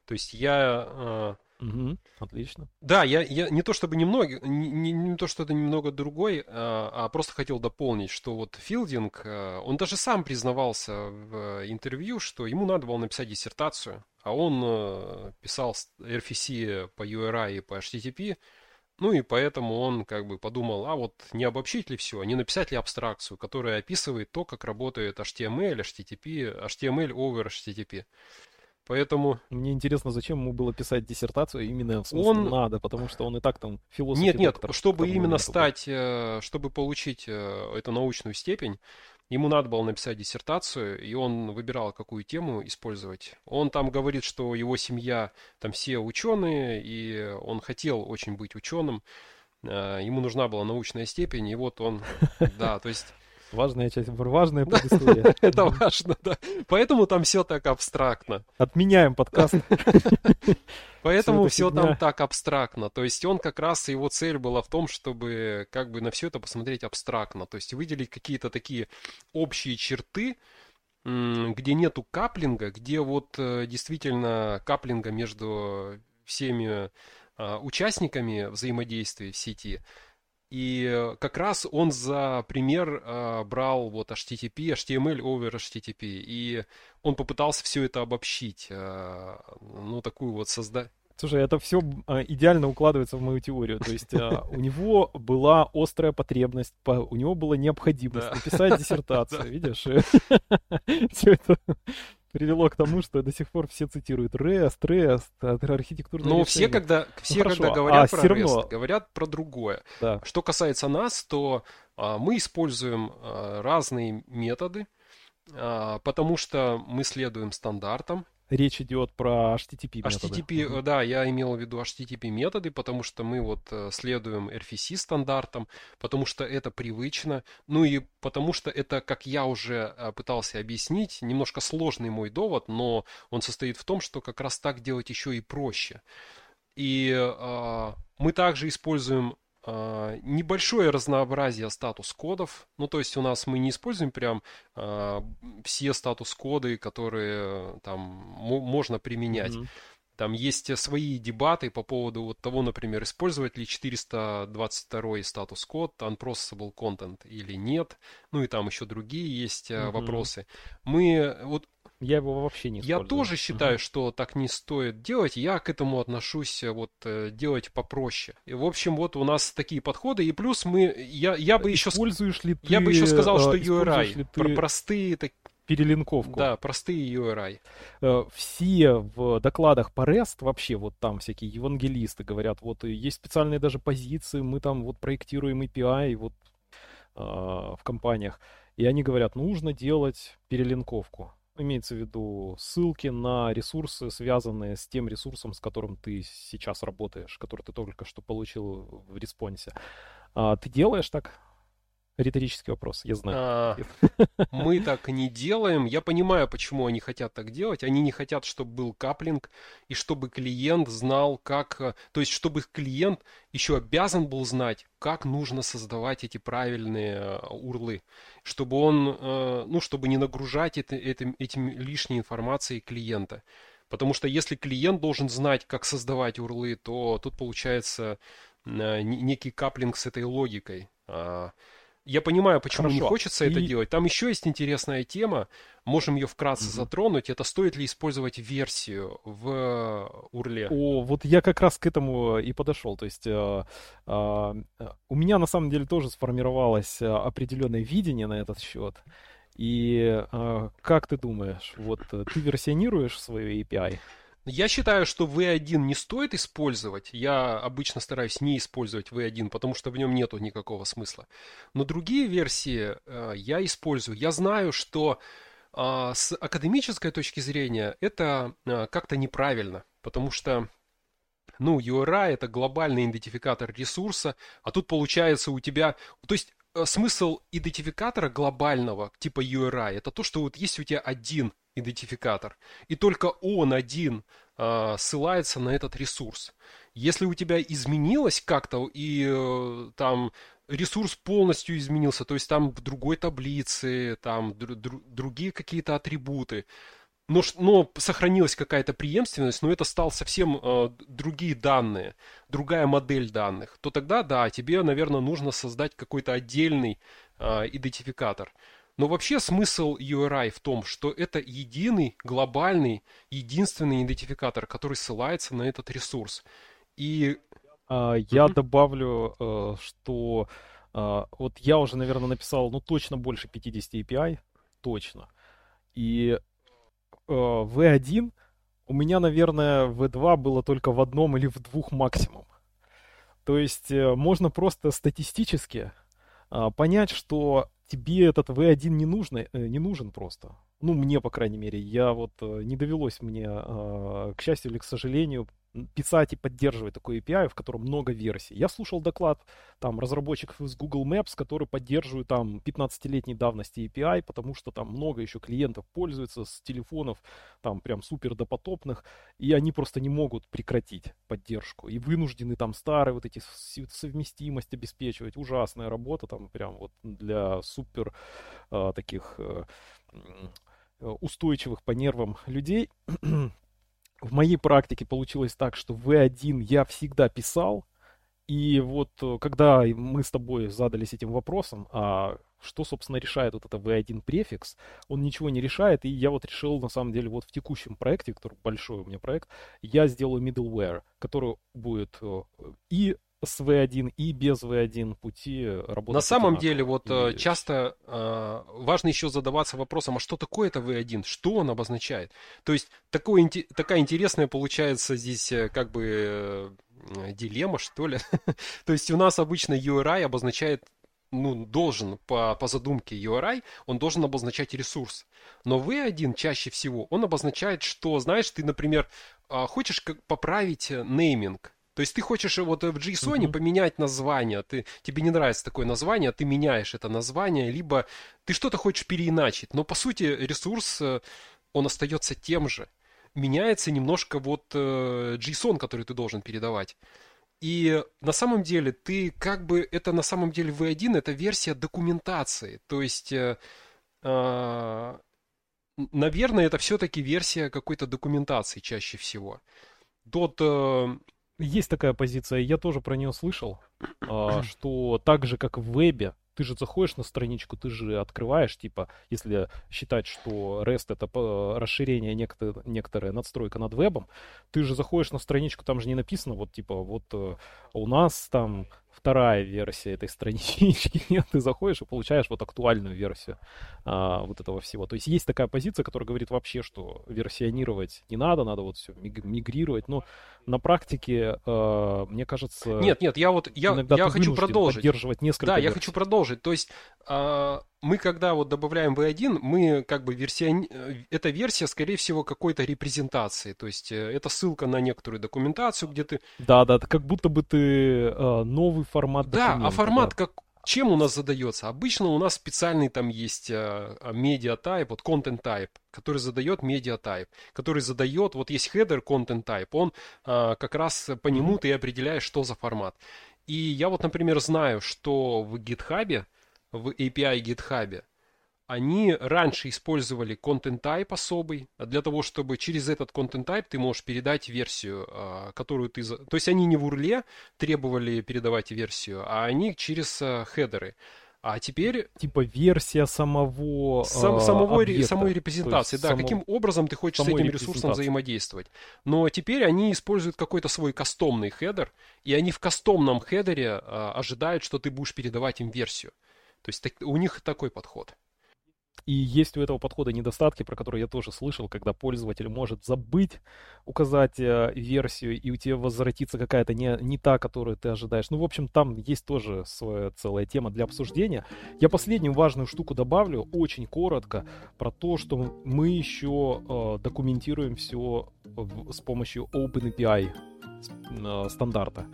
То есть я Угу, отлично. Да, я, я не то чтобы немного, не, не, не то что это немного другой, а, а просто хотел дополнить, что вот Филдинг, а, он даже сам признавался в интервью, что ему надо было написать диссертацию, а он а, писал RFC по URI и по HTTP, ну и поэтому он как бы подумал, а вот не обобщить ли все, не написать ли абстракцию, которая описывает то, как работает HTML, HTTP, HTML over HTTP. Поэтому... Мне интересно, зачем ему было писать диссертацию именно в смысле он... надо, потому что он и так там философ. Нет, нет, чтобы именно стать, э, чтобы получить э, эту научную степень, ему надо было написать диссертацию, и он выбирал, какую тему использовать. Он там говорит, что его семья, там все ученые, и он хотел очень быть ученым. Э, ему нужна была научная степень, и вот он, да, то есть Важная часть, важная предыстория. Это важно, да. Поэтому там все так абстрактно. Отменяем подкаст. Поэтому все там так абстрактно. То есть он как раз, его цель была в том, чтобы как бы на все это посмотреть абстрактно. То есть выделить какие-то такие общие черты, где нету каплинга, где вот э, действительно каплинга между всеми а, участниками взаимодействия в сети. И как раз он за пример э, брал вот HTTP, HTML over HTTP. И он попытался все это обобщить. Э, ну, такую вот создать. Слушай, это все идеально укладывается в мою теорию. То есть у него была острая потребность, у него была необходимость написать диссертацию, видишь? Все это привело к тому, что до сих пор все цитируют REST, REST, архитектурное Но все, когда, все, ну, когда говорят а, про равно... REST, говорят про другое. Да. Что касается нас, то а, мы используем а, разные методы, а, потому что мы следуем стандартам, речь идет про HTTP методы. HTTP, да, я имел в виду HTTP методы, потому что мы вот э, следуем RFC стандартам, потому что это привычно, ну и потому что это, как я уже э, пытался объяснить, немножко сложный мой довод, но он состоит в том, что как раз так делать еще и проще. И э, мы также используем небольшое разнообразие статус-кодов. Ну, то есть у нас мы не используем прям uh, все статус-коды, которые там можно применять. Mm-hmm. Там есть свои дебаты по поводу вот того, например, использовать ли 422 статус-код unprocessable content или нет. Ну и там еще другие есть mm-hmm. вопросы. Мы вот я его вообще не. Я тоже считаю, uh-huh. что так не стоит делать. Я к этому отношусь э, вот э, делать попроще. И, в общем, вот у нас такие подходы. И плюс мы, я, я бы еще... Используешь ли ты... Я бы еще сказал, что URI. Ты... Про простые так, перелинковку. Да, простые URI. Э, все в докладах по REST, вообще вот там всякие евангелисты говорят, вот есть специальные даже позиции, мы там вот проектируем API вот в компаниях. И они говорят, нужно делать перелинковку имеется в виду ссылки на ресурсы, связанные с тем ресурсом, с которым ты сейчас работаешь, который ты только что получил в респонсе. А, ты делаешь так? Риторический вопрос, я знаю. А, мы так не делаем. Я понимаю, почему они хотят так делать. Они не хотят, чтобы был каплинг, и чтобы клиент знал, как... Э, то есть, чтобы клиент еще обязан был знать, как нужно создавать эти правильные э, урлы. Чтобы он, э, ну, чтобы не нагружать это, этим, этим лишней информацией клиента. Потому что если клиент должен знать, как создавать урлы, то тут получается некий каплинг с этой логикой. Я понимаю, почему Хорошо. не хочется и... это делать. Там еще есть интересная тема, можем ее вкратце угу. затронуть. Это стоит ли использовать версию в урле? О, вот я как раз к этому и подошел. То есть э, э, у меня на самом деле тоже сформировалось э, определенное видение на этот счет. И э, как ты думаешь, вот э, ты версионируешь свою API? Я считаю, что V1 не стоит использовать. Я обычно стараюсь не использовать V1, потому что в нем нету никакого смысла. Но другие версии э, я использую. Я знаю, что э, с академической точки зрения это э, как-то неправильно, потому что ну, URI это глобальный идентификатор ресурса, а тут получается у тебя... То есть э, смысл идентификатора глобального типа URI это то, что вот есть у тебя один идентификатор. И только он один э, ссылается на этот ресурс. Если у тебя изменилось как-то и э, там ресурс полностью изменился, то есть там в другой таблице, там др- др- другие какие-то атрибуты, но, но сохранилась какая-то преемственность, но это стал совсем э, другие данные, другая модель данных, то тогда, да, тебе, наверное, нужно создать какой-то отдельный э, идентификатор. Но вообще смысл URI в том, что это единый, глобальный, единственный идентификатор, который ссылается на этот ресурс. И а, я mm-hmm. добавлю, э, что а, вот я уже, наверное, написал, ну, точно больше 50 API, точно. И э, V1 у меня, наверное, V2 было только в одном или в двух максимум. То есть э, можно просто статистически а, понять, что тебе этот V1 не, нужно, э, не нужен просто. Ну, мне, по крайней мере. Я вот, э, не довелось мне, а, к счастью или к сожалению, писать и поддерживать такой API, в котором много версий. Я слушал доклад там разработчиков из Google Maps, которые поддерживают там 15-летней давности API, потому что там много еще клиентов пользуются с телефонов там прям супер допотопных, и они просто не могут прекратить поддержку. И вынуждены там старые вот эти совместимость обеспечивать. Ужасная работа там прям вот для супер э, таких э, устойчивых по нервам людей. в моей практике получилось так, что V1 я всегда писал, и вот э, когда мы с тобой задались этим вопросом, а что, собственно, решает вот это V1 префикс, он ничего не решает, и я вот решил, на самом деле, вот в текущем проекте, который большой у меня проект, я сделаю middleware, который будет э, и с V1 и без V1 пути работать. На самом деле, вот и... часто э, важно еще задаваться вопросом, а что такое это V1, что он обозначает? То есть такое, такая интересная получается здесь э, как бы э, дилемма, что ли. То есть у нас обычно URI обозначает ну, должен по, по задумке URI, он должен обозначать ресурс. Но V1 чаще всего, он обозначает, что, знаешь, ты, например, а, хочешь как поправить э, нейминг, то есть ты хочешь вот в JSON uh-huh. поменять название, ты, тебе не нравится такое название, ты меняешь это название, либо ты что-то хочешь переиначить, но по сути ресурс, э, он остается тем же. Меняется немножко вот э, JSON, который ты должен передавать. И на самом деле ты как бы, это на самом деле V1, это версия документации. То есть, э, э, наверное, это все-таки версия какой-то документации чаще всего. Тот э, есть такая позиция, я тоже про нее слышал, а, что так же, как в вебе, ты же заходишь на страничку, ты же открываешь, типа, если считать, что REST это расширение некоторое, некоторая надстройка над вебом, ты же заходишь на страничку, там же не написано, вот, типа, вот э, у нас там вторая версия этой странички. Нет, ты заходишь и получаешь вот актуальную версию а, вот этого всего. То есть есть такая позиция, которая говорит вообще, что версионировать не надо, надо вот все мигрировать. Но на практике, э, мне кажется... Нет, нет, я вот, я, я хочу продолжить. поддерживать несколько Да, версий. я хочу продолжить. То есть... Э, мы когда вот добавляем V1, мы как бы версия, э, эта версия, скорее всего, какой-то репрезентации. То есть э, это ссылка на некоторую документацию, где ты... Да, да, как будто бы ты э, новый формат Да, а формат да. как, чем у нас задается? Обычно у нас специальный там есть media type, вот content type, который задает media type, который задает, вот есть header content type, он а, как раз по нему ты определяешь, что за формат. И я вот, например, знаю, что в GitHub в API GitHub, они раньше использовали content type особый, для того, чтобы через этот content type ты можешь передать версию, а, которую ты... То есть они не в урле требовали передавать версию, а они через а, хедеры. А теперь... Типа версия самого Сам, самого объекта, самой репрезентации, да, само... каким образом ты хочешь с этим ресурсом взаимодействовать. Но теперь они используют какой-то свой кастомный header, и они в кастомном хедере а, ожидают, что ты будешь передавать им версию. То есть так, у них такой подход. И есть у этого подхода недостатки, про которые я тоже слышал, когда пользователь может забыть указать э, версию, и у тебя возвратится какая-то не, не та, которую ты ожидаешь. Ну, в общем, там есть тоже своя целая тема для обсуждения. Я последнюю важную штуку добавлю, очень коротко, про то, что мы еще э, документируем все в, с помощью OpenAPI э, стандарта.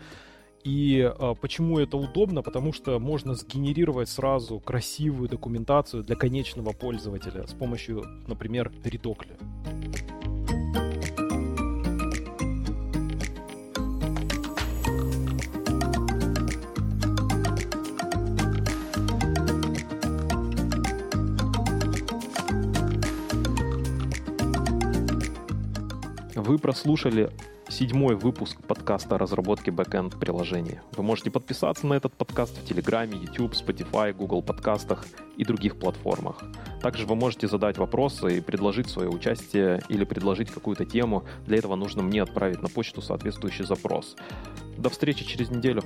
И а, почему это удобно? Потому что можно сгенерировать сразу красивую документацию для конечного пользователя с помощью, например, Редокли. Вы прослушали седьмой выпуск подкаста о разработке бэкэнд приложений. Вы можете подписаться на этот подкаст в Телеграме, YouTube, Spotify, Google подкастах и других платформах. Также вы можете задать вопросы и предложить свое участие или предложить какую-то тему. Для этого нужно мне отправить на почту соответствующий запрос. До встречи через неделю.